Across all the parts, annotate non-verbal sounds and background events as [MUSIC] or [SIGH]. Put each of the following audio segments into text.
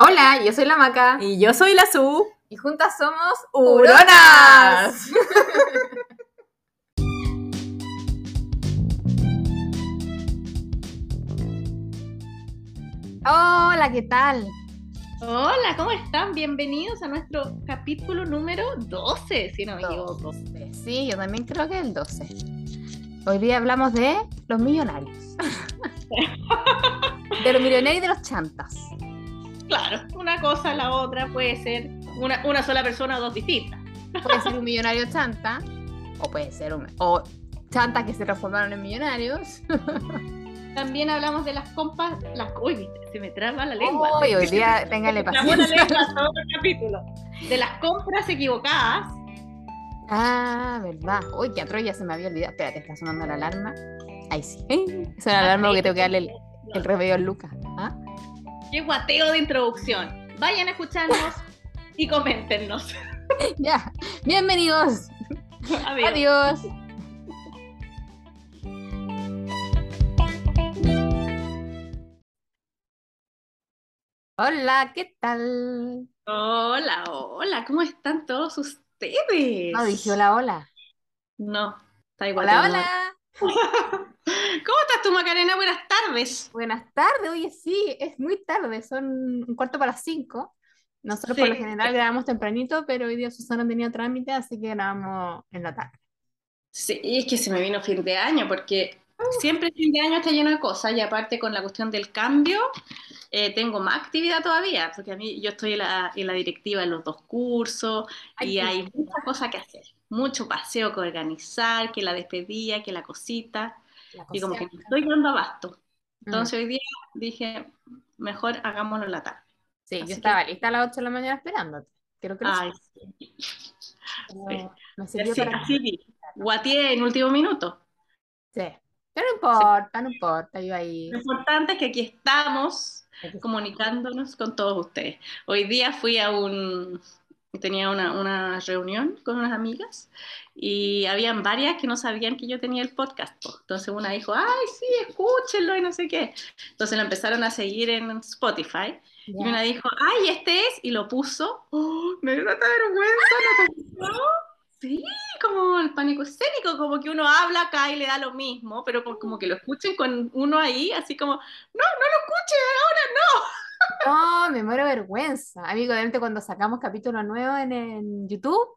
Hola, yo soy la Maca. Y yo soy la Su. Y juntas somos ¡Huronas! [LAUGHS] Hola, ¿qué tal? Hola, ¿cómo están? Bienvenidos a nuestro capítulo número 12, si no me equivoco. Sí, yo también creo que es el 12. Hoy día hablamos de los millonarios. [LAUGHS] de los millonarios y de los chantas. Claro, una cosa, la otra puede ser una, una sola persona o dos distintas. Puede ser un millonario chanta, o puede ser un. o chantas que se transformaron en millonarios. [LAUGHS] También hablamos de las compas, las uy, se me traba la lengua. Uy, hoy día téngale la paciencia. lengua otro capítulo. De las compras equivocadas. Ah, verdad. Uy, que atroz ya se me había olvidado. Espérate, está sonando la alarma. Ahí sí. [LAUGHS] Es una alarma porque tengo que darle el, el remedio al Lucas. ¿Ah? Qué guateo de introducción. Vayan a escucharnos y coméntenos. [LAUGHS] Ya. Bienvenidos. Adiós. Adiós. Hola, ¿qué tal? Hola, hola, ¿cómo están todos ustedes? No, dije hola, hola. No, está igual. Hola, hola. ¿Cómo estás tú, Macarena? Buenas tardes. Buenas tardes. Oye, sí, es muy tarde. Son un cuarto para las cinco. Nosotros por lo general grabamos tempranito, pero hoy día Susana tenía trámite, así que grabamos en la tarde. Sí, es que se me vino fin de año, porque siempre fin de año está lleno de cosas, y aparte con la cuestión del cambio, eh, tengo más actividad todavía, porque a mí yo estoy en la, en la directiva de los dos cursos, Ay, y hay muchas cosas que hacer, mucho paseo que organizar, que la despedida, que la cosita, La y como que no estoy dando abasto. Mm. Entonces hoy día dije, mejor hagámoslo en la tarde. Sí, Así yo que- estaba lista a las 8 de la mañana esperándote. Quiero que lo Ay, sí. pero me sirvió así, para así vi. Guatié en último minuto. Sí. Pero no importa, no importa, yo ahí. Lo importante es que aquí estamos comunicándonos con todos ustedes. Hoy día fui a un, tenía una, una reunión con unas amigas y habían varias que no sabían que yo tenía el podcast. po. Entonces una dijo, ay, sí, escúchenlo y no sé qué. Entonces lo empezaron a seguir en Spotify y Ya. una dijo, ay, este es, y lo puso. Oh, me dio tanta vergüenza, ¿no te gustó? Sí, como el pánico escénico, como que uno habla acá y le da lo mismo, pero como que lo escuchen con uno ahí, así como, no, no lo escuchen ahora, No, me muero vergüenza. Amigo, obviamente cuando sacamos capítulos nuevos en, en YouTube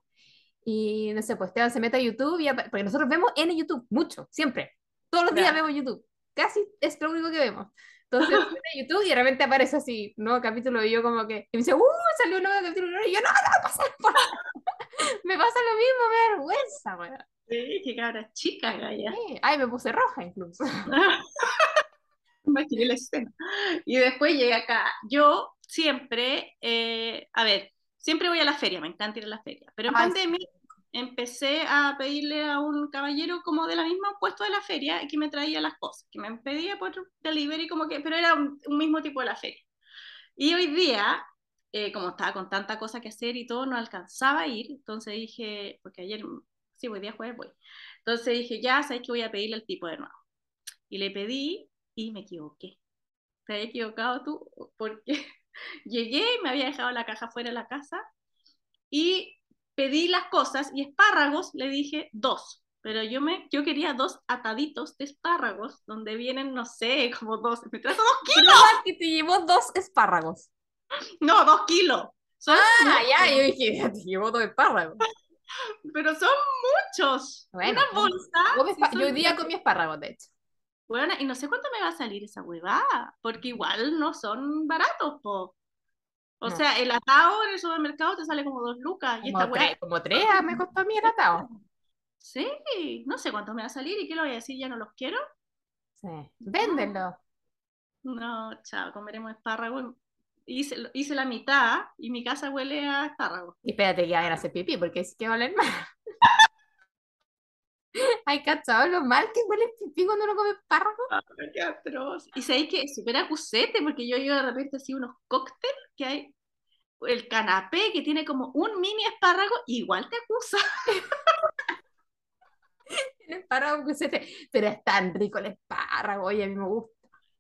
y no sé, pues Esteban se mete a YouTube y porque nosotros vemos en YouTube mucho, siempre. Todos los días vemos YouTube. Casi es lo único que vemos. Entonces a YouTube y de repente aparece así, nuevo capítulo y yo como que, y me dice, ¡uh! Salió un nuevo capítulo y yo, no, no, no pasa nada". Me pasa lo mismo, me vergüenza, weón. no. Sí, qué cabra chica, Gaya. Sí. Ay, me puse roja incluso. [LAUGHS] [LAUGHS] Imaginé la escena. Y después llegué acá. Yo siempre, eh, a ver, siempre voy a la feria, me encanta ir a la feria, pero en Ay, pandemia empecé a pedirle a un caballero como de la misma puesto de la feria que me traía las cosas, que me pedía por delivery como que, pero era un, un mismo tipo de la feria. Y hoy día, eh, como estaba con tanta cosa que hacer y todo, no alcanzaba a ir, entonces dije, porque ayer, sí, hoy día jueves voy, entonces dije, ya, sabes que voy a pedirle al tipo de nuevo. Y le pedí y me equivoqué. Te había equivocado tú porque [LAUGHS] llegué y me había dejado la caja fuera de la casa y pedí las cosas y espárragos le dije dos. Pero yo, me, yo quería dos ataditos de espárragos donde vienen, no sé, como dos. Me trajo dos kilos. que te llevó dos espárragos. No, dos kilos. Son Ah, muchos, ya, yo dije, [LAUGHS] te llevó dos espárragos. [LAUGHS] Pero son muchos. Bueno, Una bolsa. Yo hoy día comí espárragos, de hecho. Bueno, y no sé cuánto me va a salir esa huevada, porque igual no son baratos, po. O No. sea, el atado en el supermercado te sale como dos lucas, y Como esta hueá, tres, como tres ah, me costó a mí el atado. sí, no sé cuánto me va a salir, ¿y qué le voy a decir? ¿Ya no los quiero? Sí. Véndenlo. No, chao, comeremos espárragos. Hice, hice la mitad, y mi casa huele a espárragos. Y espérate que vayan a hacer pipí, porque es que valen más. Ay, cachado lo mal que huele el pipí cuando uno come espárragos. Ay, qué atroz. Y sabéis que es súper acusete, porque yo yo de repente así unos cócteles que hay, el canapé que tiene como un mini espárrago, igual te acusa. [LAUGHS] El espárrago que se te- Pero es tan rico el espárrago, oye, a mí me gusta.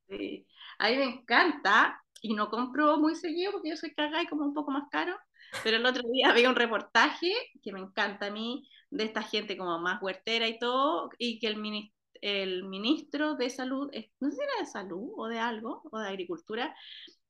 Sí. A mí me encanta. Y no compro muy seguido porque yo soy cagada y como un poco más caro. Pero el otro día [LAUGHS] había un reportaje que me encanta a mí, de esta gente como más huertera y todo, y que el, mini- el ministro de salud, no sé si era de salud o de algo, o de agricultura,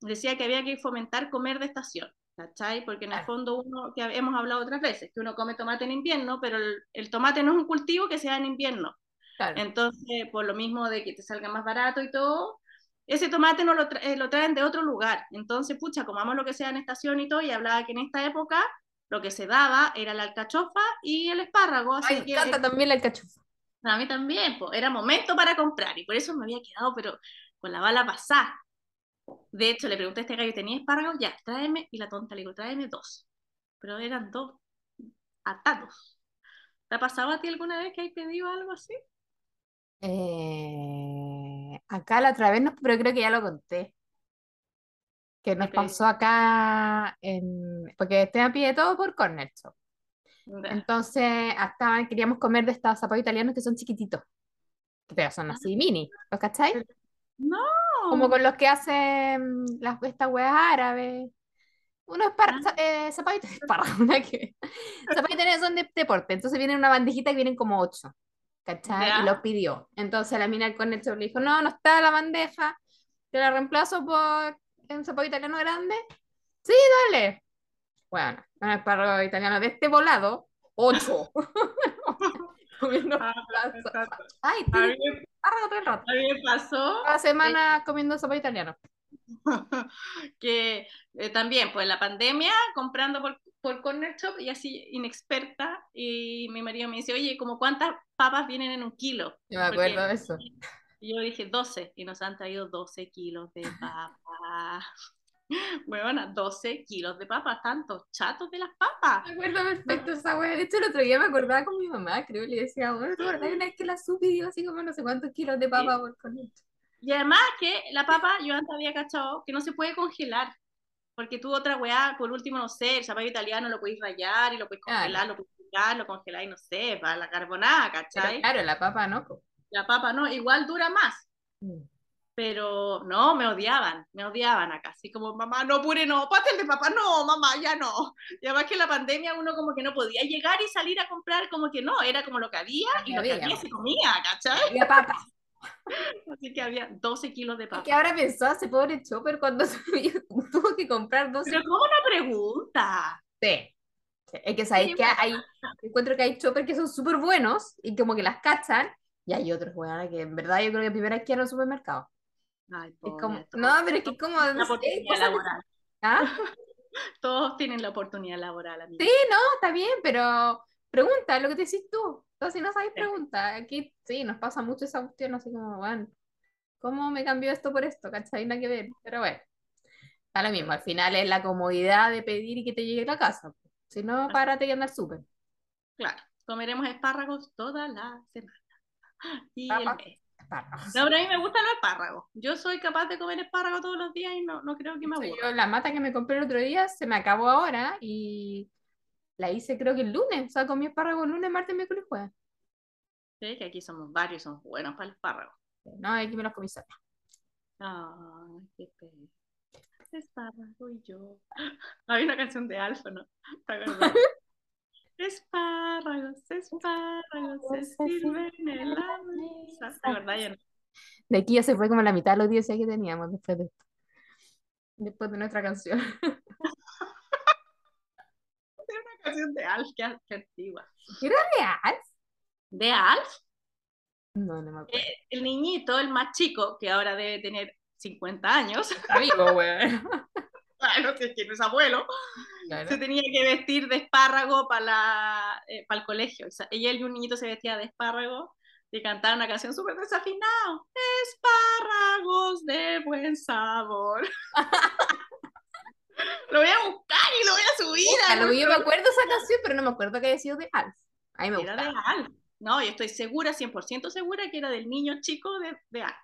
decía que había que fomentar comer de estación, ¿cachai? Porque en el fondo uno, que hemos hablado otras veces, que uno come tomate en invierno, pero el, el tomate no es un cultivo que sea en invierno. Claro. Entonces, por lo mismo de que te salga más barato y todo, ese tomate no lo, tra- eh, lo traen de otro lugar. Entonces, pucha, comamos lo que sea en estación y todo, y hablaba que en esta época lo que se daba era la alcachofa y el espárrago, así Ay, me que encanta también la alcachofa. a mí también, pues, era momento para comprar, y por eso me había quedado, pero con la bala pasada. De hecho, le pregunté a este gallo, ¿tenía espárragos? Ya, tráeme, y la tonta le digo, tráeme dos. Pero eran dos atados. ¿Te ha pasado a ti alguna vez que hay pedido algo así? Eh, acá la otra vez, no, pero creo que ya lo conté. Que nos pasó acá en. Porque Esteban pide todo por Corner Shop. Entonces, hasta queríamos comer de estos zapatos italianos que son chiquititos. Pero son así mini, ¿los cachai? No. Como con los que hacen las, estas weas árabes. Unos Ah. eh, [LAUGHS] espárrago, nada que. [LAUGHS] Zapatos son de deporte. Entonces vienen en una bandejita que vienen como ocho. Y los pidió. Entonces la mina con el le dijo, no, no está la bandeja. Te la reemplazo por un zapato italiano grande. Sí, dale. Bueno, un espárrago italiano de este volado, ocho. [LAUGHS] [LAUGHS] Comiendo Ah. Ay, rato. a mí me pasó Cada semana comiendo zapato italiano. [LAUGHS] que eh, también, pues la pandemia, comprando por, por Corner Shop y así inexperta, y mi marido me dice, oye, ¿como cuántas papas vienen en un kilo? Yo me Porque- acuerdo de eso. Y yo dije 12 y nos han traído 12 kilos de papa. Bueno, 12 kilos de papas, tantos chatos de las papas. Me acuerdo perfecto esa wea. De hecho, el otro día me acordaba con mi mamá, creo, y le decía, bueno, ¿tú verdad? Una vez que la supe digo así como no sé cuántos kilos de papa por con esto. Y además que la papa, yo antes había cachado que no se puede congelar. Porque tú otra weá, por último, no sé, el zapato italiano lo podéis rayar y lo podéis Claro. congelar, lo podéis picar, lo congeláis, no sé, para la carbonada, Pero ¿cachai? claro, la papa no. La papa no, igual dura más. Mm. Pero no, me odiaban, me odiaban acá. Así como, mamá, no, pure, no, pastel de papa, no, mamá, ya no. Y además que en la pandemia uno como que no podía llegar y salir a comprar, como que no, era como lo que había y lo que Había. había se comía, ¿cachai? La papa. Así que había 12 kilos de Es papa. que ahora pensó ese pobre chopper cuando [LAUGHS] tuvo que comprar 12 Pero ¿cómo no pregunta? Sí. Sí, Es que sabéis Sí, que hay, encuentro que hay choppers que son súper buenos y como que las cachan, y hay otros, weón, que en verdad yo creo que primera vez que ir al supermercado. Ay, Es pobre, como, todos- no, pero es que como, la oportunidad cosas- laboral. ¿Ah? Todos tienen la oportunidad laboral, amiga. Sí, no, está bien, pero pregunta, es lo que te decís tú. Entonces, si no sabes, Sí. pregunta. Aquí sí, nos pasa mucho esa cuestión, así como, bueno, ¿cómo me cambió esto por esto? ¿Cachai? Nada que ver. Pero bueno, está lo mismo. Al final es la comodidad de pedir y que te llegue a la casa. Si no, párate y anda al súper. Claro, comeremos espárragos toda la semana. Y el Papas. mes. Espárragos. No, pero a mí me gustan los espárragos. Yo soy capaz de comer espárragos todos los días y no, no creo que me aburra. yo, la mata que me compré el otro día se me acabó ahora y la hice creo que el lunes. O sea, comí espárragos el lunes, martes, miércoles y jueves. Sí, que aquí somos varios y somos buenos para el espárrago. No, aquí me los comí sola. Ay, qué pena. Espárrago y yo. [GASPS] Hay una canción de Alfa, ¿no? [LAUGHS] Espárragos, espárragos, se sirven en la mesa. ¿Te acuerdas? Ya no. De aquí ya se fue como la mitad de los 10 que teníamos después de esto. Después de nuestra canción. [LAUGHS] Canción de Alf, qué, qué antigua. ¿Era real? ¿De Alf? No, no me acuerdo. El niñito, el más chico, que ahora debe tener 50 años, vivo, güey. [LAUGHS] no sé quién es abuelo, Claro. se tenía que vestir de espárrago para eh, para el colegio. O sea, ella y un niñito se vestía de espárrago y cantaban una canción súper desafinada. Espárragos de buen sabor. [LAUGHS] lo voy a buscar y lo voy a subir. A lo yo me acuerdo esa canción, pero no me acuerdo que haya sido de Alf. A mí me Era gusta. de Alf. No, yo estoy segura, 100% segura que era del niño chico de, de Alf,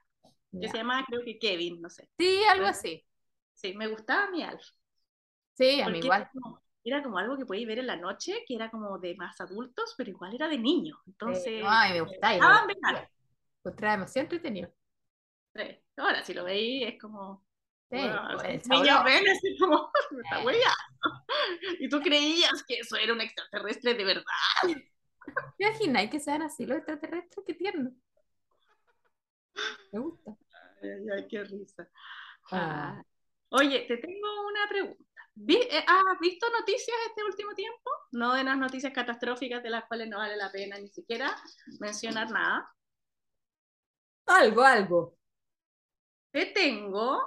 que se llamaba creo que Kevin, no sé. Sí, algo así. Sí, me gustaba mi Alf. Sí, a mí Porque igual. Era como, era como algo que podéis ver en la noche, que era como de más adultos, pero igual era de niños. Entonces, Sí, no, a mí me gusta. y ah, venga. Encontraba demasiado entretenido. Sí. Ahora, si lo veis, es como. Sí, Bueno, pues, chavo- ven así como, me [LAUGHS] está Eh. hueveando. Y tú creías que eso era un extraterrestre de verdad. [LAUGHS] ¿Te imaginas que sean así los extraterrestres? Qué tierno. Me gusta. Ay, ay, qué risa. Ah. Oye, te tengo una pregunta. Eh, ¿Has visto noticias este último tiempo? No de las noticias catastróficas de las cuales no vale la pena ni siquiera mencionar nada. Algo, algo. Te tengo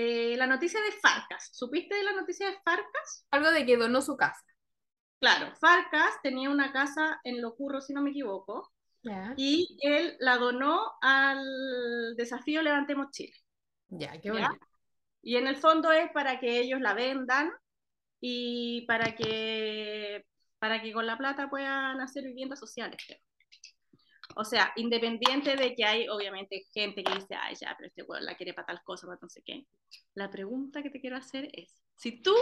eh, la noticia de Farcas. ¿Supiste de la noticia de Farcas? Algo de que donó su casa. Claro, Farcas tenía una casa en Locurro, si no me equivoco, y él la donó al desafío Levantemos Chile. Ya, qué bonito. Y en el fondo es para que ellos la vendan y para que, para que con la plata puedan hacer viviendas sociales. creo. O sea, independiente de que hay obviamente gente que dice, ay, ya, pero este weón la quiere para tal cosa, para no sé qué. La pregunta que te quiero hacer es, si tú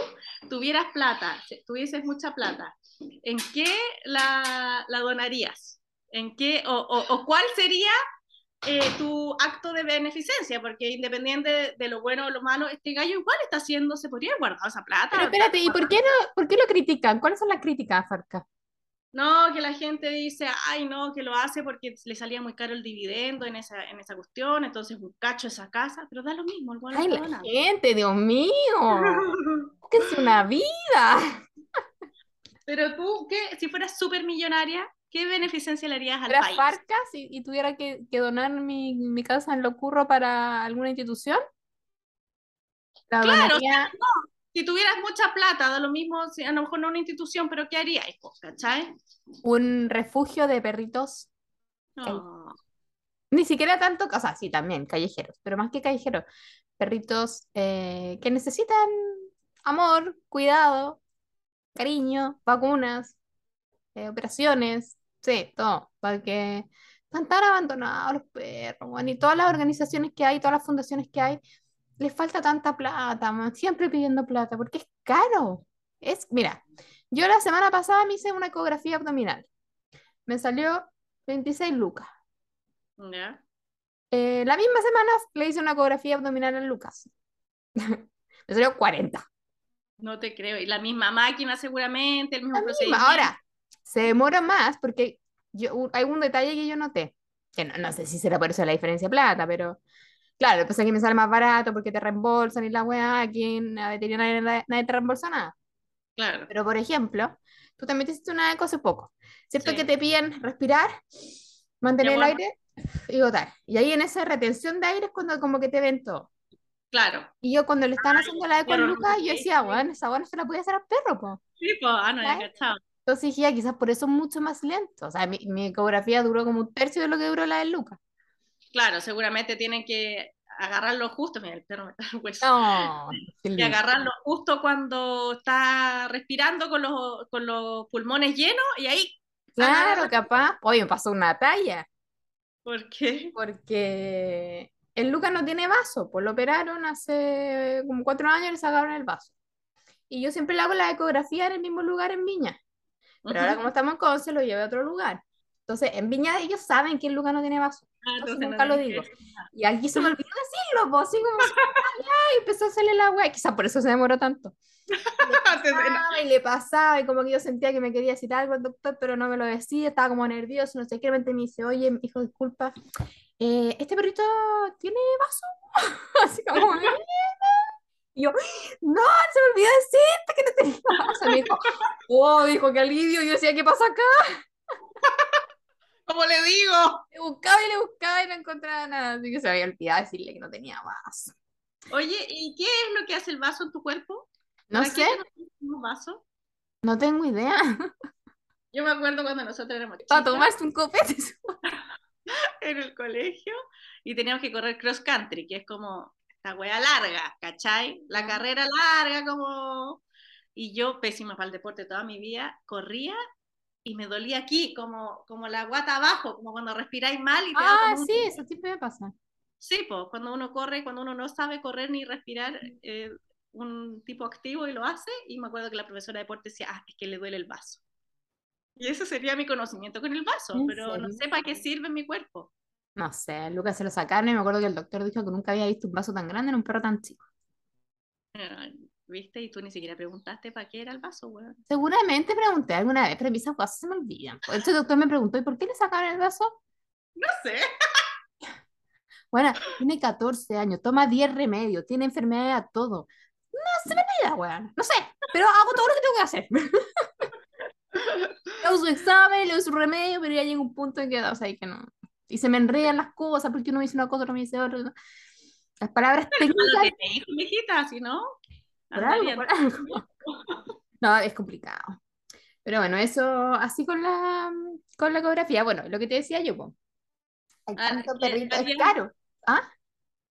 tuvieras plata, si tuvieses mucha plata, ¿en qué la, la donarías? ¿En qué, o, o- o cuál sería eh, tu acto de beneficencia? Porque independiente de, de lo bueno o lo malo, este gallo igual está haciendo, se podría guardado esa plata. Pero espérate, ¿y por qué no, por qué lo critican? ¿Cuáles son las críticas Farca? No, que la gente dice, ay, no, que lo hace porque le salía muy caro el dividendo en esa, en esa cuestión, entonces un cacho esa casa, pero da lo mismo, bueno Ay, la gente, Dios mío. [LAUGHS] Que es una vida. Pero tú, ¿qué? si fueras súper millonaria, ¿qué beneficencia le harías al Era país? Farcas y, y tuviera que, que donar mi, mi casa en Locurro para alguna institución. La Claro, donaría Si tuvieras mucha plata, da lo mismo, si a lo mejor no una institución, pero ¿qué harías? ¿Cachai? un refugio de perritos. No. Ni siquiera tanto, o sea, sí, también callejeros, pero más que callejeros, perritos eh, que necesitan amor, cuidado, cariño, vacunas, eh, operaciones, sí, todo, porque están tan abandonados los perros, weón, y todas las organizaciones que hay, todas las fundaciones que hay, les falta tanta plata, man, siempre pidiendo plata, porque es caro. Es, mira, yo la semana pasada me hice una ecografía abdominal, me salió 26 lucas. ¿Ya? Eh, la misma semana le hice una ecografía abdominal a Lucas. [LAUGHS] Me salió 40. No te creo. Y la misma máquina seguramente, el mismo La misma. procedimiento. Ahora, se demora más porque yo, hay un detalle que yo noté, que no, no sé si será por eso la diferencia de plata, pero claro, lo que pasa es que me sale más barato porque te reembolsan y la weá, aquí en la veterinaria nadie, nadie te reembolsa nada. Claro. Pero por ejemplo, tú también te hiciste una eco hace poco, ¿cierto? Sí. Que te piden respirar, mantener el bueno. aire y botar. Y ahí en esa retención de aire es cuando como que te ven todo. Claro. Y yo cuando le estaban haciendo la eco a Lucas, yo decía, weón, esa weá no se la podía hacer al perro, po. Sí, pues, ah, no, ya cachado. Entonces dije, quizás por eso es mucho más lento. O sea, mi, mi ecografía duró como un tercio de lo que duró la de Lucas. Claro, seguramente tienen que agarrarlo justo. Mira, el perro me está [LAUGHS] hueso. Y agarrarlo justo cuando está respirando con los, con los pulmones llenos y ahí, Claro, capaz. Oye, me pasó una talla, ¿por qué? porque el Lucas no tiene vaso, pues lo operaron hace como cuatro años y le sacaron el vaso. Y yo siempre le hago la ecografía en el mismo lugar en Viña. Pero ahora como estamos en Conce, lo llevé a otro lugar. Entonces, en Viña ellos saben que el Lucas no tiene vaso. Ah, Entonces entonces no nunca lo digo. Y aquí se me olvidó decirlo, pues, así como, ay, empezó a hacerle la weá, quizás por eso se demoró tanto. [LAUGHS] Antes de- pasaba y le pasaba, y como que yo sentía que me quería decir algo el doctor, pero no me lo decía, estaba como nervioso, no sé qué, de repente me dice, oye, hijo, disculpa, eh, ¿este perrito tiene vaso? [LAUGHS] Así como, "Eh". y yo, no, se me olvidó decirte que no tenía vaso. Y me dijo, oh, dijo, qué alivio, y yo decía, ¿qué pasa acá? ¿Cómo le digo? Le buscaba y le buscaba y no encontraba nada, así que se había olvidado decirle que no tenía vaso. Oye, ¿y qué es lo que hace el vaso en tu cuerpo? No ¿Para qué sé, un vaso? no tengo idea. [LAUGHS] Yo me acuerdo cuando nosotros éramos Para chicas tomarse un copete. [LAUGHS] [LAUGHS] en el colegio y teníamos que correr cross country, que es como esta wea larga, ¿cachai? La carrera larga, como. Y yo, pésima para el deporte toda mi vida, corría y me dolía aquí, como, como la guata abajo, como cuando respiráis mal y te da Ah, un- sí, eso siempre me pasa. Sí, pues cuando uno corre, cuando uno no sabe correr ni respirar, eh, un tipo activo y lo hace, y me acuerdo que la profesora de deporte decía, ah, es que le duele el vaso. Y ese sería mi conocimiento con el vaso, ¿En pero no sé para qué sirve mi cuerpo. No sé, Lucas se lo sacaron y me acuerdo que el doctor dijo que nunca había visto un vaso tan grande en un perro tan chico. ¿Viste? Y tú ni siquiera preguntaste para qué era el vaso, weón. Seguramente pregunté alguna vez, pero esas cosas se me olvidan. Este doctor me preguntó, ¿y por qué le sacaron el vaso? No sé. [LAUGHS] Bueno, tiene 14 años, toma 10 remedios, tiene enfermedades a todo. No se me olvida, weón. No sé, pero hago todo lo que tengo que hacer. [LAUGHS] Hago su examen, le doy su remedio, pero ya llega un punto en que, o sea, que no. Y se me enredan las cosas porque uno me dice una cosa, otro me dice otra. Las palabras técnicas. Lo que te dijo, mijita, si no. Por algo, por [LAUGHS] algo. No, es complicado. Pero bueno, eso así con la, con la ecografía. Bueno, lo que te decía yo. Hay Ah, es caro. ¿Ah?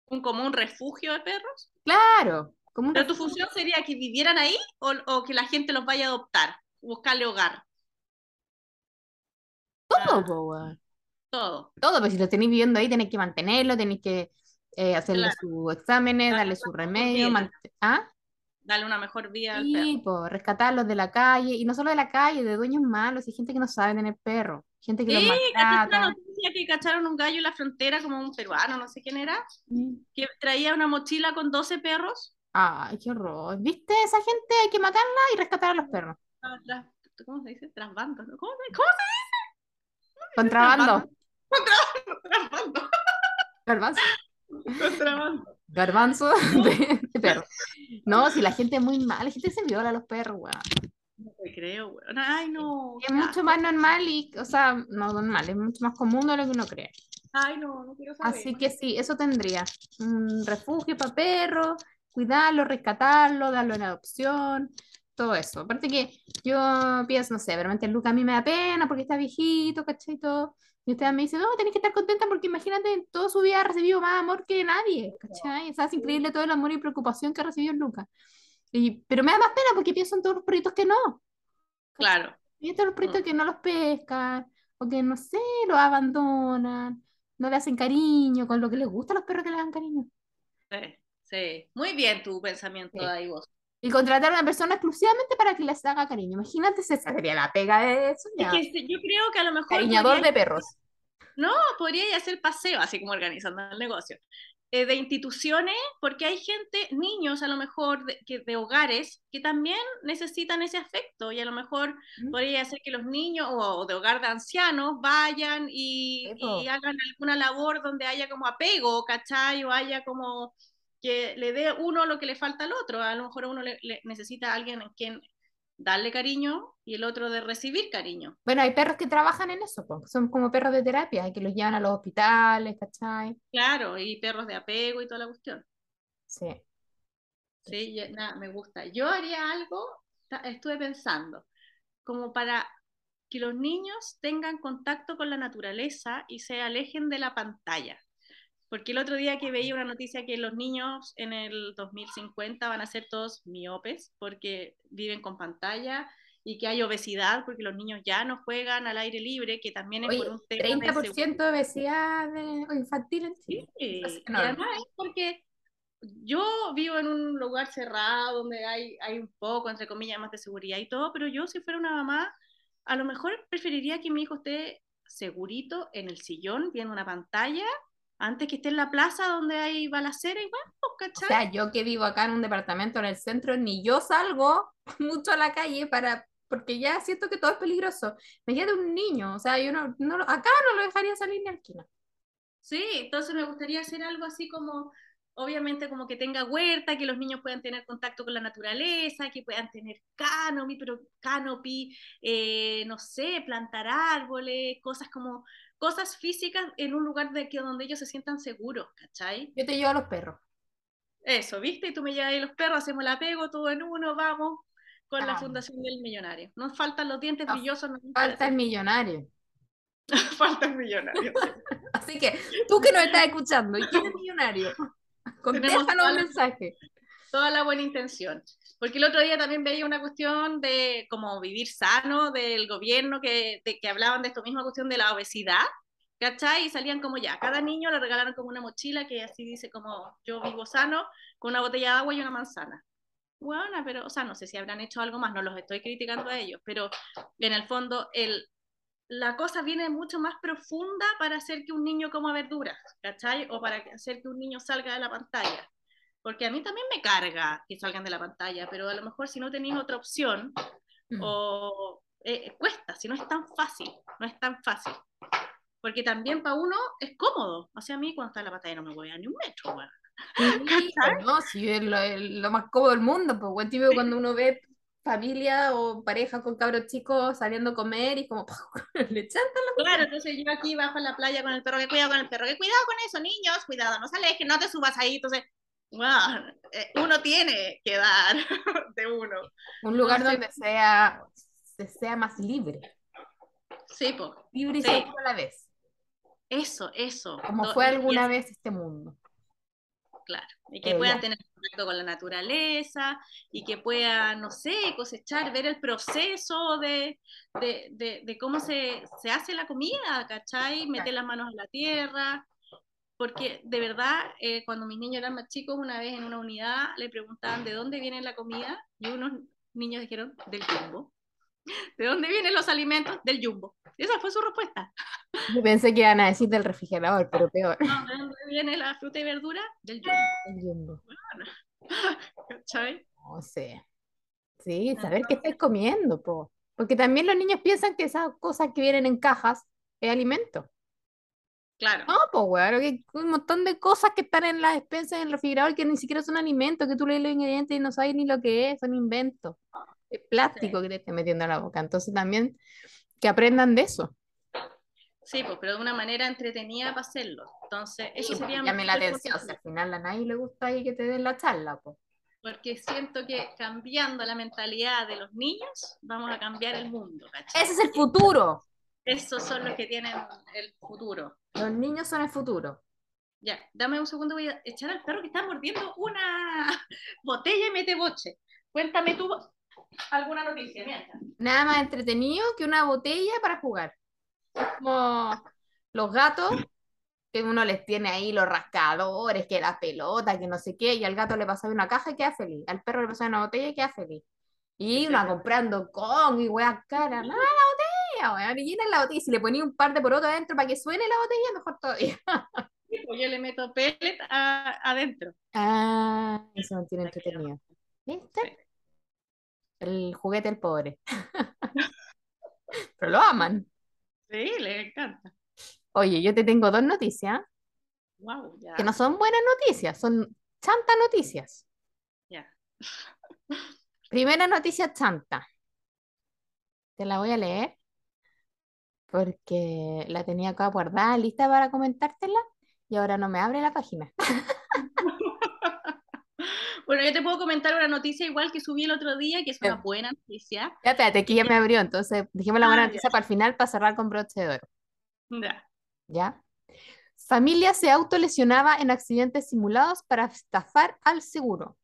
Un, como un refugio de perros. Claro. Como un Pero tu función sería que vivieran ahí o, o que la gente los vaya a adoptar, buscarle hogar. todo, Ah, todo. Todo, pues si lo tenéis viviendo ahí, tenéis que mantenerlo, tenéis que eh, hacerle Claro. sus exámenes, Darle su remedio, ¿ah? Darle una mejor vida al perro. Sí, po, rescatarlos de la calle, y no solo de la calle, de dueños malos, y gente que no sabe tener perro, gente que los Sí, ¿cachaste una maltrata. noticia que cacharon un gallo en la frontera como un peruano, no sé quién era, Mm. que traía una mochila con 12 perros? Ay, qué horror. ¿Viste? Esa gente hay que matarla y rescatar a los perros. ¿Cómo se dice? Trasbando, ¿no? ¿Cómo se, cómo Contrabando. se Trasbando. [LAUGHS] Contrabando. Garbanzo [LAUGHS] de, [LAUGHS] de perro. No, si la gente es muy mala, la gente se viola a los perros, weón. No te creo, weón. Ay, no. Es mucho más normal y, o sea, no normal, es mucho más común de lo que uno cree. Ay, no, no quiero saber. Así que sí, eso tendría. Un refugio para perros, cuidarlo, rescatarlo, darlo en adopción, todo eso. Aparte que yo pienso, no sé, realmente Luca a mí me da pena porque está viejito, ¿cachai? Todo. Y usted me dice, no, tenés que estar contenta porque imagínate, en toda su vida ha recibido más amor que nadie, ¿cachai? O sea, es increíble todo el amor y preocupación que ha recibido Luca. Y, pero me da más pena porque pienso en todos los perritos que no. Claro. Y todos los perritos que no los pescan, o que no sé, los abandonan, no le hacen cariño, con lo que les gusta a los perros que le dan cariño. Sí, sí. Muy bien tu pensamiento Sí. ahí vos. Y contratar a una persona exclusivamente para que les haga cariño. Imagínate, esa sería la pega de eso. Es que sí, yo creo que a lo mejor Cariñador de perros. no, podría hacer paseo, así como organizando el negocio, eh, de instituciones, porque hay gente, niños a lo mejor de, que, de hogares que también necesitan ese afecto y a lo mejor Mm. podría hacer que los niños o, o de hogar de ancianos vayan y, y hagan alguna labor donde haya como apego, ¿cachai? O haya como que le dé uno lo que le falta al otro. A lo mejor uno le, le necesita a alguien en quien darle cariño y el otro de recibir cariño. Bueno, hay perros que trabajan en eso, que son como perros de terapia, que los llevan a los hospitales, ¿cachai? Claro, y perros de apego y toda la cuestión. Sí. Sí, ya- nada, me gusta. Yo haría algo, estuve pensando, como para que los niños tengan contacto con la naturaleza y se alejen de la pantalla. Porque el otro día que veía una noticia que los niños en el 2050 van a ser todos miopes porque viven con pantalla y que hay obesidad porque los niños ya no juegan al aire libre, que también es Oye, por un tema de 30% de obesidad de- infantil en Chile. Sí, es y además es porque yo vivo en un lugar cerrado donde hay, hay un poco, entre comillas, más de seguridad y todo, pero yo si fuera una mamá, a lo mejor preferiría que mi hijo esté segurito en el sillón viendo una pantalla antes que esté en la plaza donde hay balacera igual, pues, O ¿cachai? sea, yo que vivo acá en un departamento en el centro, ni yo salgo [LAUGHS] mucho a la calle para, porque ya siento que todo es peligroso. Me queda un niño, o sea, yo no, no, acá no lo dejaría salir ni al esquina. Sí, entonces me gustaría hacer algo así como, obviamente como que tenga huerta, que los niños puedan tener contacto con la naturaleza, que puedan tener canopy, pero canopy, eh, no sé, plantar árboles, cosas como, cosas físicas en un lugar de que donde ellos se sientan seguros, ¿cachai? Yo te llevo a los perros. Eso, ¿viste? Y tú me llevas ahí los perros, hacemos el apego, todo en uno, vamos con la. Fundación del Millonario. Nos faltan los dientes Nos brillosos, Falta el millonario. [LAUGHS] falta el millonario. sí. [LAUGHS] Así que tú que nos estás escuchando y quieres millonario, [LAUGHS] contéstanos [LAUGHS] un mensaje. toda la buena intención. Porque el otro día también veía una cuestión de como vivir sano del gobierno que, de, que hablaban de esta misma cuestión de la obesidad, ¿cachai? Y salían como ya, cada niño le regalaron como una mochila que así dice como yo vivo sano, con una botella de agua y una manzana. Bueno, pero, o sea, no sé si habrán hecho algo más, no los estoy criticando a ellos, pero en el fondo el, la cosa viene mucho más profunda para hacer que un niño coma verduras, ¿cachai? O para hacer que un niño salga de la pantalla porque a mí también me carga que salgan de la pantalla, pero a lo mejor si no tenéis otra opción, Mm. o eh, cuesta, si no es tan fácil, no es tan fácil. Porque también para uno es cómodo. O sea, a mí cuando está en la pantalla no me voy a ni un metro. Sí, ¿Cachai? no, sí, es lo, es lo más cómodo del mundo, pues, güey, cuando uno ve familia o pareja con cabros chicos saliendo a comer y como [LAUGHS] le chantan la Claro, entonces yo aquí bajo en la playa con el perro, que cuidado con el perro, que cuidado con eso, niños, cuidado, no se alejen, no te subas ahí. Entonces, wow, eh, uno tiene que dar [LAUGHS] de uno. Un lugar Entonces- donde sea, se sea más libre, Sí, pues, libre y Sí. seguro a la vez, eso, eso. como Do- fue alguna vez este mundo. Claro, y que Eh, puedan ya. tener contacto con la naturaleza y que puedan, no sé, cosechar, ver el proceso de, de, de- de cómo se, se hace la comida, ¿cachai? Meter las manos en la tierra. Porque de verdad, eh, cuando mis niños eran más chicos, una vez en una unidad le preguntaban de dónde viene la comida y unos niños dijeron del jumbo. ¿De dónde vienen los alimentos? Del jumbo. Esa fue su respuesta. Yo pensé que iban a decir del refrigerador, pero peor. No, ¿De dónde viene la fruta y verdura? Del jumbo. El jumbo. [LAUGHS] ¿Cachai? No sé. Sí, saber qué estáis comiendo, po. Porque también los niños piensan que esas cosas que vienen en cajas es alimento. Claro. No, pues, weón, hay un montón de cosas que están en las despensas, en el refrigerador, que ni siquiera son alimentos, que tú lees los ingredientes y no sabes ni lo que es, son inventos. Es plástico que te estás metiendo a la boca. Entonces también que aprendan de eso. Sí, pues, pero de una manera entretenida para hacerlo. Entonces, eso Sí, sería porque llame la atención. Si al final a nadie le gusta ahí que te den la charla, pues. Porque siento que cambiando la mentalidad de los niños, vamos a cambiar el mundo, ¿cachai? Ese es el futuro. Esos son los que tienen el futuro. Los niños son el futuro. Ya, dame un segundo, voy a echar al perro que está mordiendo una [LAUGHS] botella y mete boche. Cuéntame tú alguna noticia, mientras. Nada más entretenido que una botella para jugar. Como los gatos, que uno les tiene ahí los rascadores, que la pelota, que no sé qué, y al gato le pasa una caja y queda feliz. Al perro le pasa una botella y queda feliz. Y una comprando con y weas caras. No, la botella, weón. Y la botella. Y si le ponía un par de porotos adentro para que suene la botella, mejor todavía. [LAUGHS] Pues yo le meto pellet a- adentro. Ah, eso me tiene entretenido. ¿Viste? El juguete del pobre. [LAUGHS] Pero lo aman. Sí, le encanta. Oye, yo te tengo dos noticias Wow, ya. que no son buenas noticias, son chanta noticias. ya. Primera noticia chanta. Te la voy a leer porque la tenía acá guardada, lista para comentártela y ahora no me abre la página. [LAUGHS] Bueno, yo te puedo comentar una noticia igual que subí el otro día, que es una buena noticia. Ya, espérate, que ya me abrió, entonces dijimos la buena Ah, noticia para el final para cerrar con broche de oro. Ya. ¿Ya? Familia se autolesionaba en accidentes simulados para estafar al seguro.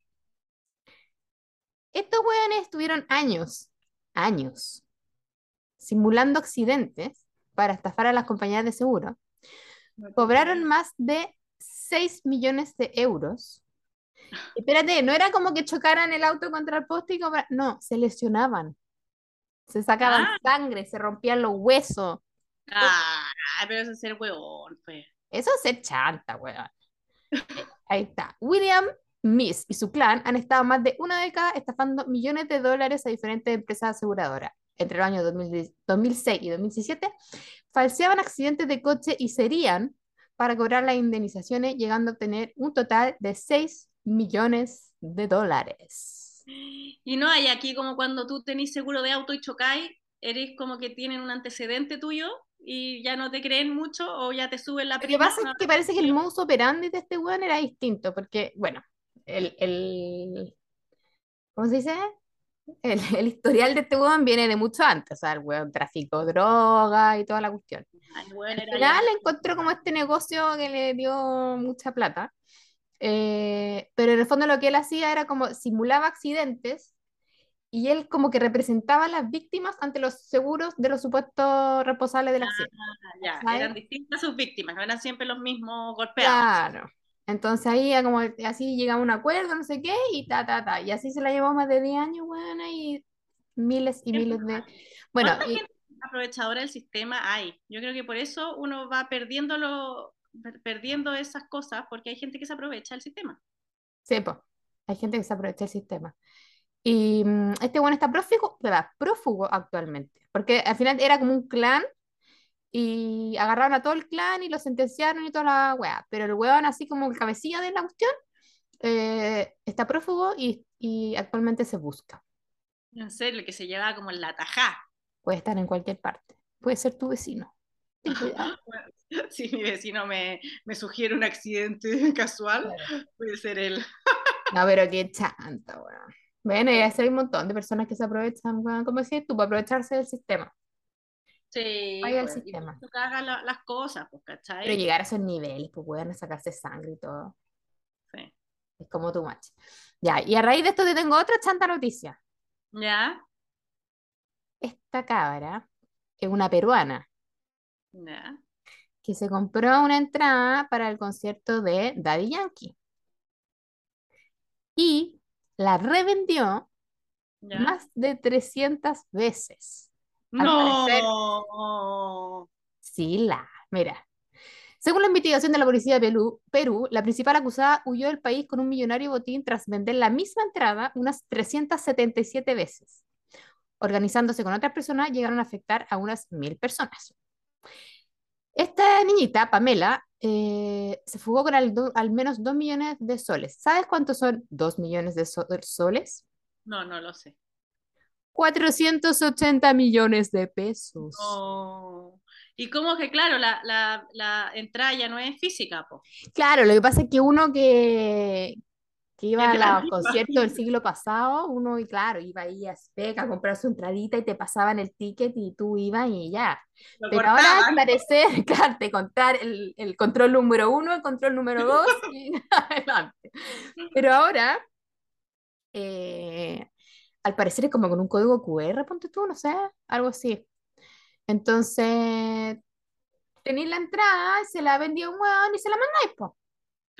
Estos hueones estuvieron años, años, simulando accidentes para estafar a las compañías de seguro. Cobraron más de 6 millones de euros. Espérate, no era como que chocaran el auto contra el poste y cobra- No, se lesionaban. Se sacaban Ah. sangre, se rompían los huesos. Ah, pero eso es ser huevón, pues. Eso es ser chanta, weón. [LAUGHS] Ahí está. William Miss y su clan han estado más de una década estafando millones de dólares a diferentes empresas aseguradoras. Entre los años 2010 2006 y 2017, falseaban accidentes de coche y serían para cobrar las indemnizaciones, llegando a obtener un total de 6 millones de dólares. Y no hay aquí como cuando tú tenés seguro de auto y chocáis, eres como que tienen un antecedente tuyo y ya no te creen mucho o ya te suben la Lo que prima. pasa es que parece que el modus operandi de este weón era distinto, porque, bueno, el, el ¿cómo se dice? El, el historial de este weón viene de mucho antes, o sea, el weón traficó droga y toda la cuestión. Ay, bueno, Al final ya- encontró como este negocio que le dio mucha plata, eh, pero en el fondo lo que él hacía era como simulaba accidentes y él como que representaba a las víctimas ante los seguros de los supuestos responsables del accidente. ya, ¿sabes? eran distintas sus víctimas, no eran siempre los mismos golpeados. Claro. Entonces ahí ya como así llegaba a un acuerdo, no sé qué, y ta, ta, ta. Y así se la llevó más de 10 años, bueno, y miles y miles de... Bueno, ¿Cuánta y, aprovechadora del sistema hay? Yo creo que por eso uno va perdiendo, lo, perdiendo esas cosas, porque hay gente que se aprovecha del sistema. Sí, pues, hay gente que se aprovecha del sistema. Y mm, este bueno está prófugo, ¿verdad? prófugo actualmente, porque al final era como un clan y agarraron a todo el clan y lo sentenciaron y toda la weá, pero el weón así como el cabecilla de la cuestión eh, está prófugo y, y actualmente se busca. En serio, que se lleva como en la tajá. Puede estar en cualquier parte, puede ser tu vecino. Ten [LAUGHS] cuidado. Bueno, [LAUGHS] si mi vecino me, me sugiere un accidente [LAUGHS] casual, Claro. puede ser él. [LAUGHS] No, pero qué chanta, weón. Bueno, y así hay un montón de personas que se aprovechan, weón, como decías tú, para aprovecharse del sistema. Sí, Vaya el pues, y sistema. que hagas la- las cosas, pues, Pero ¿cachai? llegar a esos niveles, pues a sacarse sangre y todo, Sí. es como tu match. Ya, y a raíz de esto te tengo otra chanta noticia. ¿Ya? Esta cabra es una peruana ¿Ya? Que se compró una entrada para el concierto de Daddy Yankee y la revendió ¿Ya? más de 300 veces. Al parecer- No. Sí, la, mira. Según la investigación de la policía de Perú, Perú, la principal acusada huyó del país con un millonario botín tras vender la misma entrada unas 377 veces. Organizándose con otras personas, llegaron a afectar a unas mil personas. Esta niñita, Pamela, eh, se fugó con al, do- al menos 2 millones de soles. ¿Sabes cuántos son 2 millones de so- soles? No, no lo sé. 480 millones de pesos. Y como que, claro, la, la, la entrada ya no es física. Claro, lo que pasa es que uno que, que iba a los conciertos del siglo pasado, uno, y claro, iba ahí a Speca a comprar su entradita y te pasaban el ticket y tú ibas y ya. Lo Pero ahora al cortaban. parecer, [LAUGHS] claro, te contar el, el control número uno, el control número dos [LAUGHS] y [LAUGHS] adelante. Pero ahora, eh, al parecer es como con un código QR, ponte tú, no sé, algo así. Entonces, tenéis la entrada, se la vendía un weón y se la mandáis, po.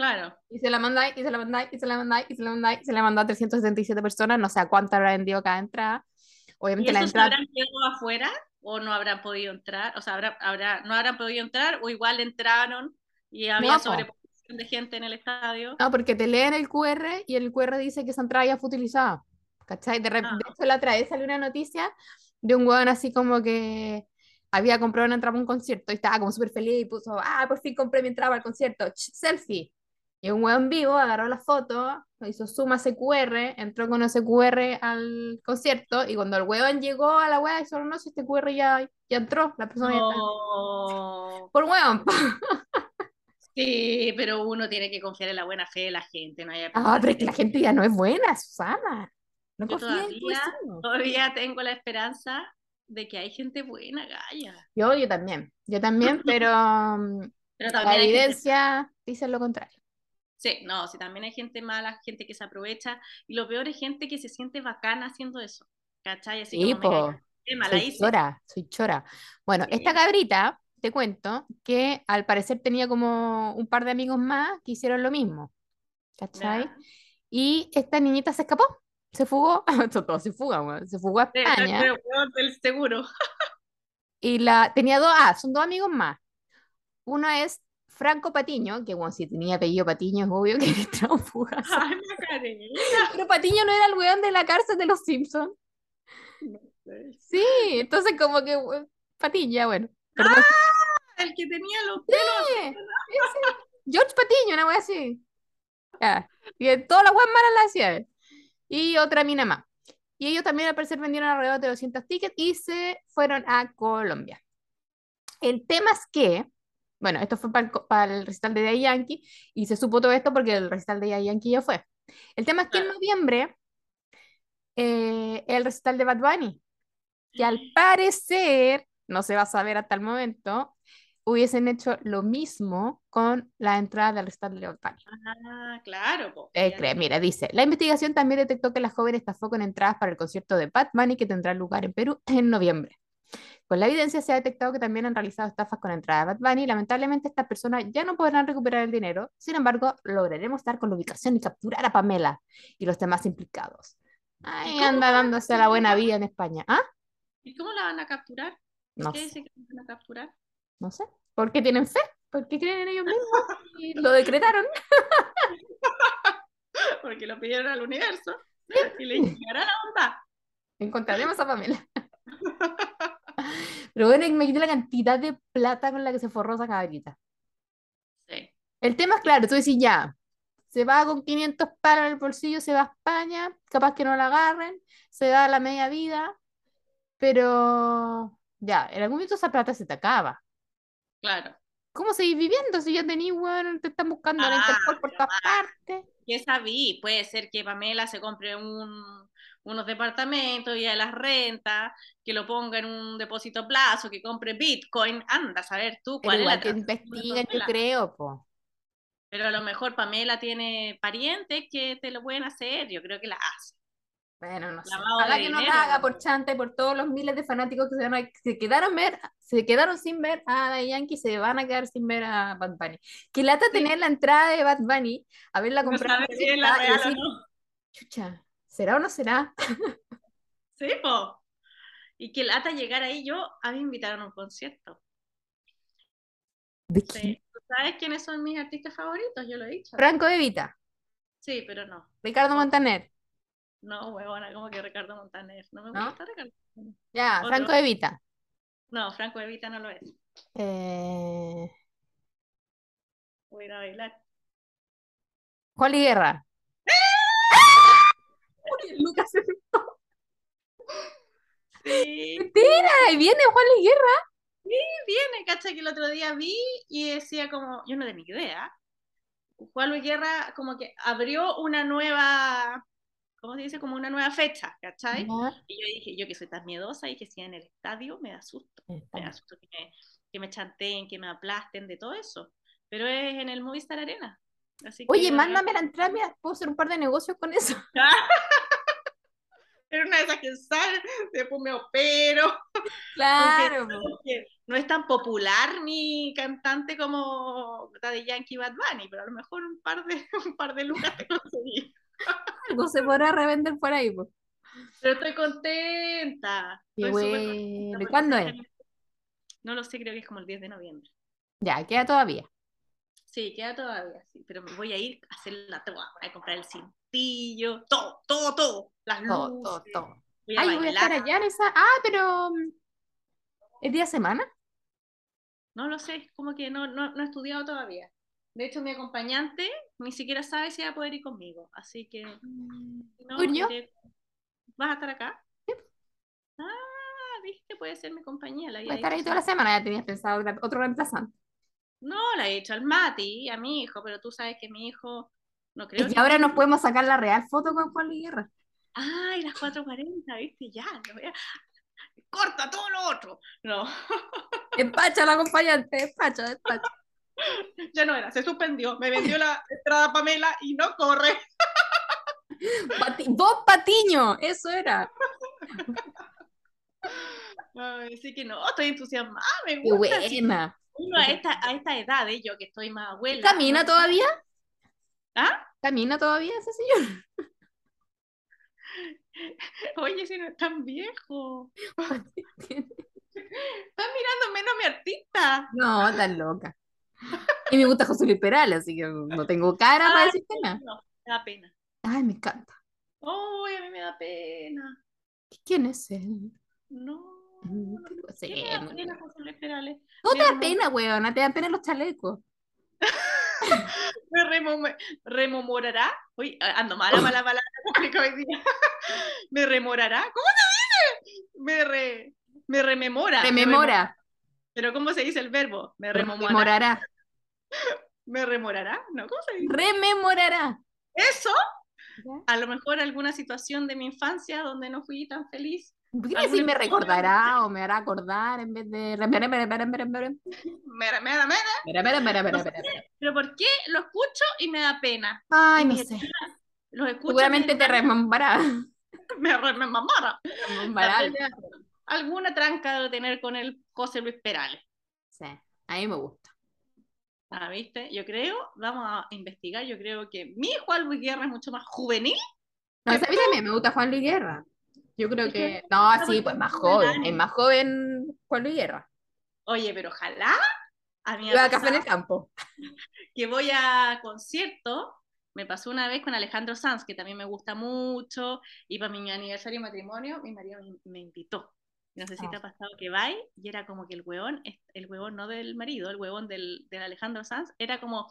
Claro. Y se la mandáis, y se la mandáis, y se la mandáis, y se la mandáis, y se la mandó a 377 personas, no sé a cuánto habrá vendido cada entrada. ¿Y Obviamente la esos se entrada, habrán quedado afuera o no habrán podido entrar? O sea, habrá, habrá, no habrán podido entrar o igual entraron y había No, po. sobreposición de gente en el estadio. no, porque te leen el QR y el QR dice que esa entrada ya fue utilizada. ¿Cachai? De, Ah. hecho, la otra vez salió una noticia de un weón así como que había comprado una entrada para un concierto y estaba como súper feliz y puso, ah, por fin compré mi entrada el concierto, Ch, selfie. Y un weón vivo agarró la foto, hizo suma QR, entró con ese QR al concierto y cuando el weón llegó a la wea hizo, no, si este QR ya, ya entró, la persona ya está. No. Por weón. Sí, pero uno tiene que confiar en la buena fe de la gente, no hay Ah, pero es que la gente ya no es buena, Susana. No Yo todavía, todavía tengo la esperanza de que hay gente buena, Gaya. Yo, yo también, yo también, pero [LAUGHS] mm, la también gente, evidencia dice lo contrario. Sí, no, sí, también hay gente mala, gente que se aprovecha, y lo peor es gente que se siente bacana haciendo eso, ¿cachai? Así Sí, como me soy hice. chora, soy chora. Bueno, Sí. esta cabrita, te cuento, que al parecer tenía como un par de amigos más que hicieron lo mismo, ¿cachai? Y esta niñita se escapó, se fugó, [LAUGHS] todo se fuga, se fugó a España del seguro. y la tenía dos, ah, son dos amigos más. Uno es Franco Patiño, que bueno, si tenía apellido Patiño es obvio que. [LAUGHS] Ay, Macarena. [LAUGHS] Pero Patiño no era el weón de la cárcel de los Simpsons. No sé. Sí, entonces como que Patiño, ya bueno. Perdón. Ah, el que tenía los pelos. Sí. George Patiño, una wea así. Ya. Y todas las weas malas las hacía. Y otra mina más. Y ellos también al parecer vendieron alrededor de 200 tickets y se fueron a Colombia. El tema es que, bueno, esto fue para el, para el recital de Daddy Yankee y se supo todo esto porque el recital de Daddy Yankee ya fue. El tema es que en noviembre eh, el recital de Bad Bunny, que al parecer, no se va a saber hasta el momento, hubiesen hecho lo mismo con la entrada del recital de Bunny. Ah, claro. Eh, cree, mira, dice, la investigación también detectó que la joven estafó con entradas para el concierto de Bad Bunny que tendrá lugar en Perú en noviembre. Con la evidencia se ha detectado que también han realizado estafas con entradas de Bad Bunny. Lamentablemente estas personas ya no podrán recuperar el dinero. Sin embargo, lograremos dar con la ubicación y capturar a Pamela y los demás implicados. Ahí anda dándose la buena vida en España. ¿Ah? ¿Y cómo la van a capturar? ¿Por No qué sé, dice que la van a capturar? no sé. ¿Por qué tienen fe? ¿Por qué creen en ellos mismos? [LAUGHS] Y lo decretaron. [LAUGHS] porque lo pidieron al universo. Y le llegará la bondad. Encontraremos a Pamela. [LAUGHS] [LAUGHS] Pero bueno, imagínate la cantidad de plata con la que se forró esa cabrita. Sí. El tema es claro, tú decís ya, se va con 500 palos en el bolsillo, se va a España, capaz que no la agarren, se da la media vida, pero ya, en algún momento esa plata se te acaba. Claro. ¿Cómo seguís viviendo si ya tenés, bueno, te están buscando Ah, Interpol por todas partes? ¿Qué sabí? Puede ser que Pamela se compre un, unos departamentos y a las rentas, que lo ponga en un depósito a plazo, que compre Bitcoin. Anda a saber tú Pero cuál es la que investigan, yo creo, po. Pero a lo mejor Pamela tiene parientes que te lo pueden hacer. Yo creo que la hace. Bueno, no sé. Ojalá que no la haga por chanta y por todos los miles de fanáticos que se, van a- se quedaron ver, se quedaron sin ver a Daddy Yankee, se van a quedar sin ver a Bad Bunny. Que lata Sí. tener la entrada de Bad Bunny, haberla No comprado revista y decir, no. chucha, ¿será o no será? [LAUGHS] Sí, po. Y que lata llegar ahí. Yo, a mí me invitaron a un concierto. ¿De Sí. ¿Tú ¿Sabes quiénes son mis artistas favoritos? Yo lo he dicho. Franco De Vita, Sí, pero no. Ricardo. Montaner. No, huevona, como que Ricardo Montaner. No me ¿No? gusta Ricardo Montaner. Ya, Otro. Franco De Vita. No, Franco Evita no lo es. Eh, Voy a ir a bailar. Juan Guerra. Lucas se [LAUGHS] Sí, Mentira, ahí viene Juan Luis Guerra. viene, cacha que el otro día vi y decía como, yo no tenía idea. Juan Luis Guerra como que abrió una nueva, ¿cómo se dice? Como una nueva fecha, ¿cachai? Y yo dije, yo que soy tan miedosa, dije, si en el estadio me da susto. Me da susto que me, que me chanteen, que me aplasten, de todo eso. Pero es en el Movistar Arena. Así Oye, que- mándame la entrada, mira, puedo hacer un par de negocios con eso. [LAUGHS] Era una de esas que sale, después me opero. Claro. po. Porque no es tan popular mi cantante como Daddy Yankee Bad Bunny, pero a lo mejor un par de, [LAUGHS] un par de lucas te conseguí. [LAUGHS] Algo se podrá revender por ahí. po. Pero estoy contenta. Estoy bueno. contenta ¿Y porque cuándo es? No lo sé, creo que es como el 10 de noviembre. Ya, queda todavía. Sí, queda todavía, sí, pero me voy a ir a hacer la voy a comprar el cintillo, todo, todo, todo, las luces, Todo, todo, todo. voy a Ay, voy a estar allá en esa. Ah, pero. mm, ¿Es día semana? No lo sé, como que no, no, no he estudiado todavía. De hecho, mi acompañante ni siquiera sabe si va a poder ir conmigo, así que no, ¿Vas a estar acá? Ah, viste, puede ser mi compañía. La Voy a estar ahí toda la sí. semana. Ya tenías pensado otro reemplazante. No, la he hecho al Mati, a mi hijo, pero tú sabes que mi hijo no creo que que- ahora nos podemos sacar la real foto con Juan Guerra. Ay, las 4.40, viste, ya, lo voy a- corta todo lo otro. No, [LAUGHS] Despacha la acompañante, despacha, despacha. [LAUGHS] ya no era, se suspendió, me vendió la entrada Pamela y no corre. [LAUGHS] Pati- Vos Patiño, eso era. Así que no, estoy entusiasmada, me gusta. buena. Uno a esta, a esta edad, eh, yo que estoy más abuela. ¿Camina todavía? ¿Ah? ¿Camina todavía ese señor? [LAUGHS] Oye, si no es tan viejo. [LAUGHS] Estás mirando menos a mi artista. No, tan loca. Y me gusta José Luis Perales, así que no tengo cara para Ay, decirte nada. No, me da pena. Ay, me encanta. Ay, a mí me da pena. ¿Quién es él? No. No, qué ¿por cosa qué me da pena José Luis Perales? No Me te da pena, weona, te dan pena los chalecos. [LAUGHS] me remome- rememorará. Uy, ando mala para la palabra hoy día. me remorará. ¿Cómo se dice? Me, re, me rememora. me Rememora, Pero ¿cómo se dice el verbo? Me rememorará. [LAUGHS] ¿Me remorará? ¿No? ¿Cómo se dice? rememorará. Eso, a lo mejor alguna situación de mi infancia donde no fui tan feliz. ¿Por qué Alguna decir me recordará o me hará acordar en vez de Mera, mera, mera. Pero ¿por qué lo escucho y me da pena? Ay, no sé. Los escucho Seguramente te [LAUGHS] me- rememorará. me rememora. Rememorará. Alguna tranca de tener con el José Luis Perales. Sí, a mí me gusta. Ah, ¿viste? Yo creo, vamos a investigar, yo creo que mi Juan Luis Guerra es mucho más juvenil. No, ¿sabes? También me gusta Juan Luis Guerra. Yo creo Es que- que. No, sí, pues más joven. Es más joven Juan Luis Guerra. Oye, pero ojalá a mí a café en el campo. [LAUGHS] que voy a conciertos Me pasó una vez con Alejandro Sanz, que también me gusta mucho, y para mi aniversario de matrimonio, mi marido me, me invitó. No sé si te ha pasado que va y era como que el huevón, el huevón no del marido, el huevón del, del Alejandro Sanz, era como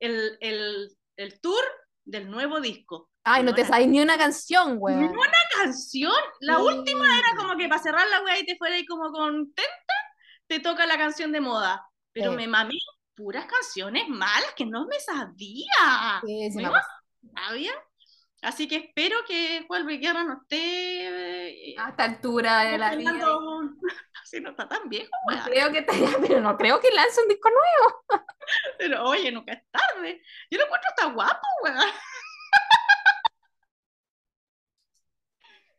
el, el, el tour del nuevo disco. Ay, no te sabes ni una canción, güey. Ni una canción. La Sí. última era como que para cerrar la weá y te fuera ahí como contenta, te toca la canción de moda. Pero Sí. me mamé puras canciones malas que no me sabía. Sí, Me sabía. Así que espero que Juan Luis Guerra no esté eh, A esta altura de la vida. [LAUGHS] Si no está tan viejo, No creo que te- [LAUGHS] pero no creo que lance un disco nuevo. [LAUGHS] Pero oye, nunca es tarde. Yo lo encuentro hasta guapo, weá.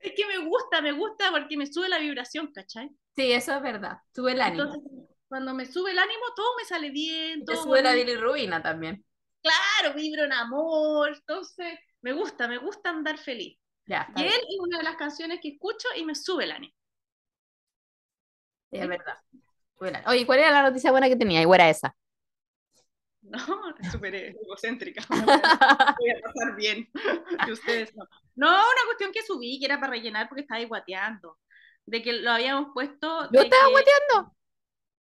Es que me gusta, me gusta porque me sube la vibración, ¿cachai? Sí, eso es verdad. Sube el ánimo. Entonces, cuando me sube el ánimo, todo me sale bien, Y te todo sube la bilirrubina también. Claro, vibro en amor. Entonces, me gusta, me gusta andar feliz. Ya, Y él es una de las canciones que escucho y me sube el ánimo. Sí, es verdad. Oye, ¿cuál era la noticia buena que tenía? Igual era esa. No, es [LAUGHS] súper egocéntrica. [LAUGHS] Voy a pasar bien. Que ustedes no. No, una cuestión que subí, que era para rellenar porque estaba ahí guateando. De que lo habíamos puesto. Yo estaba que- guateando.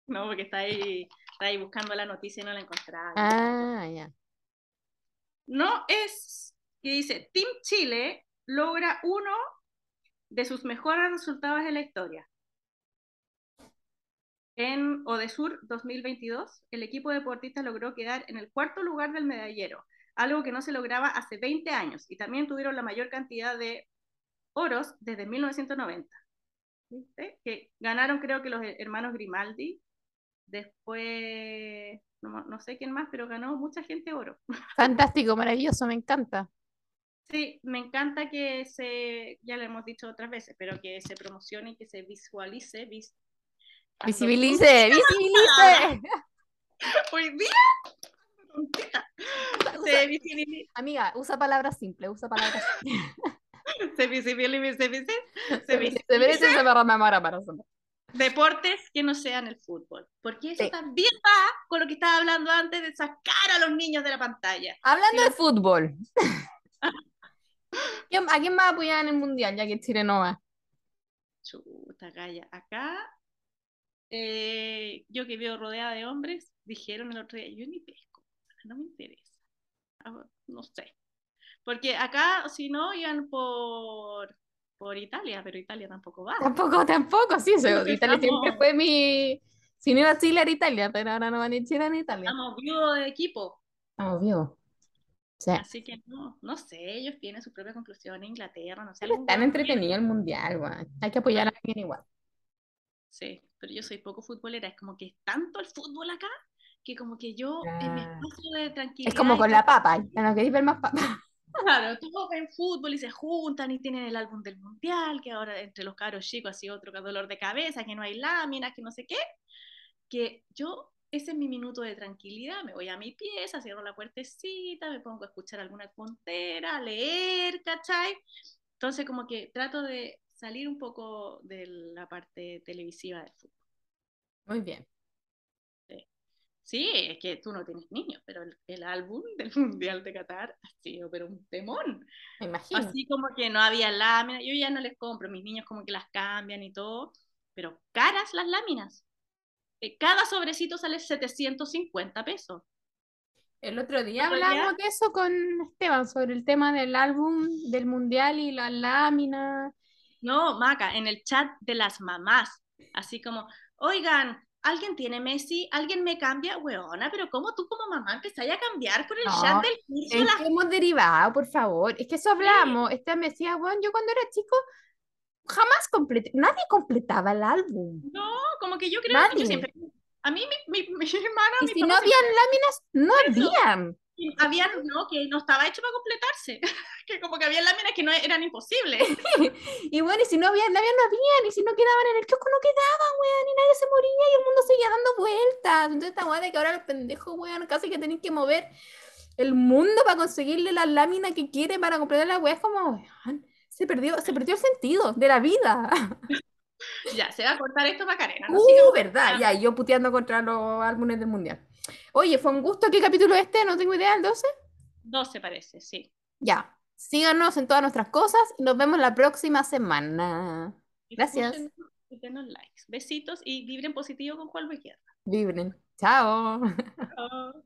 No, porque está ahí, está ahí buscando la noticia y no la encontraba. Ah, ya. No es que dice, Team Chile logra uno de sus mejores resultados en la historia. En Odesur 2022, el equipo de deportistas logró quedar en el cuarto lugar del medallero, algo que no se lograba hace 20 años, y también tuvieron la mayor cantidad de oros desde 1990. ¿Viste? Que ganaron creo que los hermanos Grimaldi, después, no, no sé quién más, pero ganó mucha gente oro. [LAUGHS] Fantástico, maravilloso, me encanta. Sí, me encanta que se, ya lo hemos dicho otras veces, pero que se promocione y que se visualice. vis- Visibilice, visibilice. Hoy día, se visibilice, Amiga, usa palabras simples, usa palabras simples. [LAUGHS] se visibilice, se visibilice, se siempre. deportes que no sean el fútbol. Porque eso Sí. también va con lo que estaba hablando antes de sacar a los niños de la pantalla. Hablando Sí. de fútbol. [LAUGHS] ¿quién- ¿A quién va a apoyar en el mundial ya que Chile no va? Chuta, calla. Acá, eh, yo que veo rodeada de hombres, dijeron el otro día, yo ni pesco, no me interesa. Ah, No sé. Porque acá, si no, iban por, por Italia, pero Italia tampoco va. Tampoco, tampoco, sí, eso, Italia siempre fue mi... Si no iba a Chile era Italia, pero ahora no va ni Chile ni Italia. Estamos viudos de equipo. Estamos vivos. Sí. Así que no, no sé, ellos tienen su propia conclusión. Inglaterra, no sé. Pero algún es tan weón entretenido el mundial. Hay que apoyar a alguien igual. Sí, pero yo soy poco futbolera. Es como que es tanto el fútbol acá que como que yo en mi Ah. espacio de tranquilidad. Es como con la papa, ya no queréis ver más papa. Claro, todos ven fútbol y se juntan y tienen el álbum del mundial, que ahora entre los caros chicos ha sido otro dolor de cabeza, que no hay láminas, que no sé qué. Que yo, ese es mi minuto de tranquilidad, me voy a mi pieza, cierro la puertecita, me pongo a escuchar alguna tontera, a leer, ¿cachai? Entonces como que trato de salir un poco de la parte televisiva del fútbol. Muy bien. Sí, es que tú no tienes niños, pero el, el álbum [LAUGHS] del Mundial de Qatar ha sido pero un temón. Me imagino. Así como que no había láminas, yo ya no les compro, mis niños como que las cambian y todo, pero caras las láminas. Eh, Cada sobrecito sale 750 pesos. El otro día otro día- hablamos de eso con Esteban, sobre el tema del álbum del mundial y las láminas. No, Maca, en el chat de las mamás, así como, oigan, ¿alguien tiene Messi? ¿Alguien me cambia? Weona, pero ¿cómo tú como mamá empezáis a cambiar por el No, chat del curso? ¿En las qué hemos derivado, por favor? Es que eso hablamos. Esteban me decía, bueno, yo cuando era chico jamás completé, nadie completaba el álbum. No, como que yo creo que Nadie. yo siempre. A mí, mi, mi, mi [LAUGHS] hermana, Y mi si no siempre- habían láminas, no habían. Habían, no, que no estaba hecho para completarse. [LAUGHS] que como que había láminas que no eran imposibles. [LAUGHS] Y bueno, y si no habían láminas, no habían. Y si no quedaban en el kiosco, no quedaban, weón. Y nadie se moría y el mundo seguía dando vueltas. Entonces, esta weá de que ahora los pendejos, weón, casi que tenéis que mover el mundo para conseguirle la lámina que quiere para completar la weá. Es como, weón, se perdió, se perdió el sentido de la vida. [LAUGHS] ya, se va a cortar esto para Karena. ¿no? Uh, Sigamos. verdad, ya, yo puteando contra los álbumes del mundial. Oye, fue un gusto. ¿Qué capítulo es este? No tengo idea, ¿el 12? 12 parece, sí. Ya. Síganos en todas nuestras cosas y nos vemos la próxima semana. Gracias. Y denos likes. Besitos y vibren positivo con Juan Becerra. Vibren. Chao. Chao.